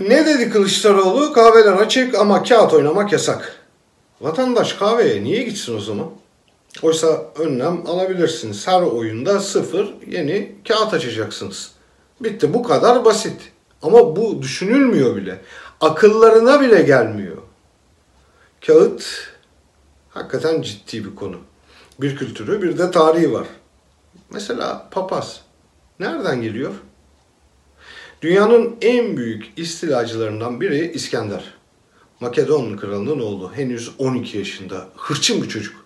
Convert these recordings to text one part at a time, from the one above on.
Ne dedi Kılıçdaroğlu? Kahveler açık ama kağıt oynamak yasak. Vatandaş kahveye niye gitsin o zaman? Oysa önlem alabilirsiniz. Her oyunda sıfır yeni kağıt açacaksınız. Bitti bu kadar basit. Ama bu düşünülmüyor bile. Akıllarına bile gelmiyor. Kağıt hakikaten ciddi bir konu. Bir kültürü bir de tarihi var. Mesela papaz. Nereden geliyor? Dünyanın en büyük istilacılarından biri İskender. Makedon kralının oğlu. Henüz 12 yaşında. Hırçın bir çocuk.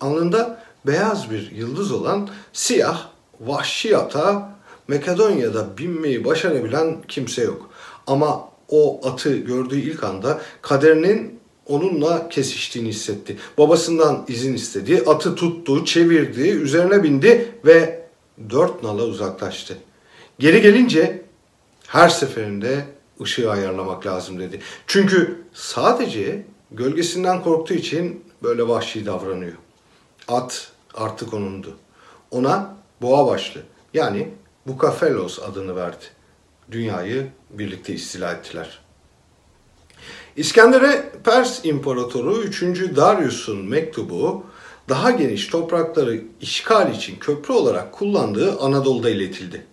Alnında beyaz bir yıldız olan siyah, vahşi ata Makedonya'da binmeyi başarabilen kimse yok. Ama o atı gördüğü ilk anda kaderinin onunla kesiştiğini hissetti. Babasından izin istedi, atı tuttu, çevirdi, üzerine bindi ve dört nala uzaklaştı. Geri gelince her seferinde ışığı ayarlamak lazım dedi. Çünkü sadece gölgesinden korktuğu için böyle vahşi davranıyor. At artık onundu. Ona boğa başlı yani Bukafelos adını verdi. Dünyayı birlikte istila ettiler. İskender'e Pers İmparatoru 3. Darius'un mektubu daha geniş toprakları işgal için köprü olarak kullandığı Anadolu'da iletildi.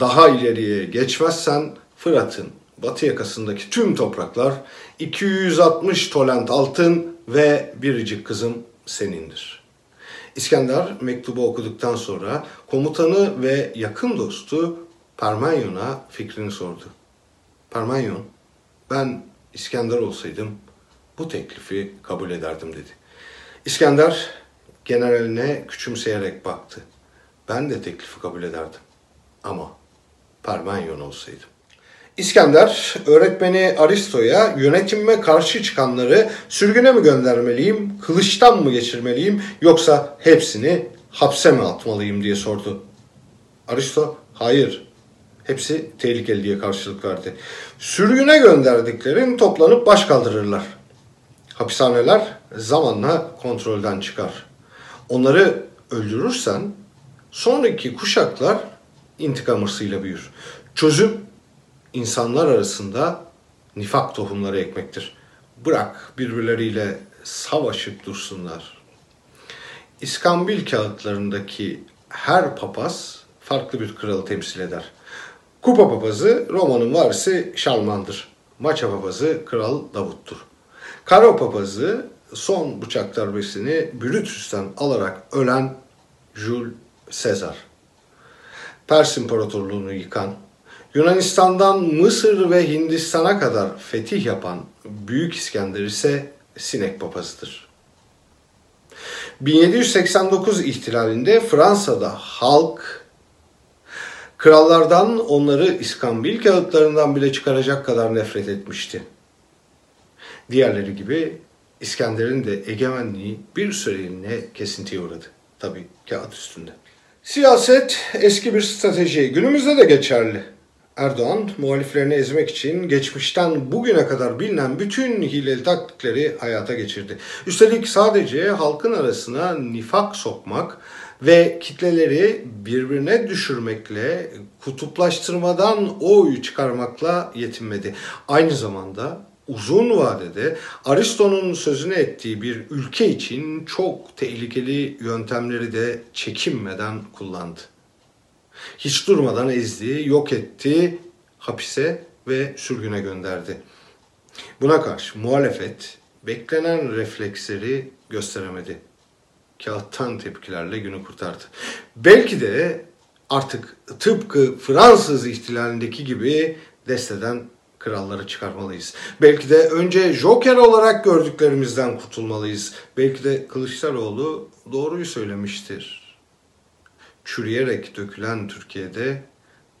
Daha ileriye geçmezsen Fırat'ın batı yakasındaki tüm topraklar 260 tolent altın ve biricik kızım senindir. İskender mektubu okuduktan sonra komutanı ve yakın dostu Parmenion'a fikrini sordu. Parmenion, ben İskender olsaydım bu teklifi kabul ederdim dedi. İskender generaline küçümseyerek baktı. Ben de teklifi kabul ederdim. Ama Parmenyon olsaydım. İskender öğretmeni Aristo'ya yönetime karşı çıkanları sürgüne mi göndermeliyim, kılıçtan mı geçirmeliyim yoksa hepsini hapse mi atmalıyım diye sordu. Aristo hayır hepsi tehlikeli diye karşılık verdi. Sürgüne gönderdiklerin toplanıp baş kaldırırlar. Hapishaneler zamanla kontrolden çıkar. Onları öldürürsen sonraki kuşaklar intikam hırsıyla büyür. Çözüm insanlar arasında nifak tohumları ekmektir. Bırak birbirleriyle savaşıp dursunlar. İskambil kağıtlarındaki her papaz farklı bir kralı temsil eder. Kupa papazı Roma'nın varisi Şalman'dır. Maça papazı Kral Davut'tur. Karo papazı son bıçak darbesini Brutus'tan alarak ölen Jules Caesar. Pers İmparatorluğunu yıkan, Yunanistan'dan Mısır ve Hindistan'a kadar fetih yapan Büyük İskender ise sinek papazıdır. 1789 ihtilalinde Fransa'da halk krallardan onları İskambil kağıtlarından bile çıkaracak kadar nefret etmişti. Diğerleri gibi İskender'in de egemenliği bir süreliğine kesintiye uğradı. Tabi kağıt üstünde. Siyaset eski bir strateji. Günümüzde de geçerli. Erdoğan muhaliflerini ezmek için geçmişten bugüne kadar bilinen bütün hileli taktikleri hayata geçirdi. Üstelik sadece halkın arasına nifak sokmak ve kitleleri birbirine düşürmekle, kutuplaştırmadan oy çıkarmakla yetinmedi. Aynı zamanda uzun vadede Aristo'nun sözünü ettiği bir ülke için çok tehlikeli yöntemleri de çekinmeden kullandı. Hiç durmadan ezdi, yok etti, hapise ve sürgüne gönderdi. Buna karşı muhalefet beklenen refleksleri gösteremedi. Kağıttan tepkilerle günü kurtardı. Belki de artık tıpkı Fransız ihtilalindeki gibi desteden kralları çıkarmalıyız. Belki de önce Joker olarak gördüklerimizden kurtulmalıyız. Belki de Kılıçdaroğlu doğruyu söylemiştir. Çürüyerek dökülen Türkiye'de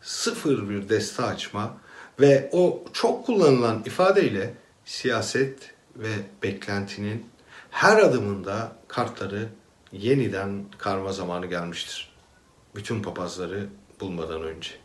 sıfır bir deste açma ve o çok kullanılan ifadeyle siyaset ve beklentinin her adımında kartları yeniden karma zamanı gelmiştir. Bütün papazları bulmadan önce.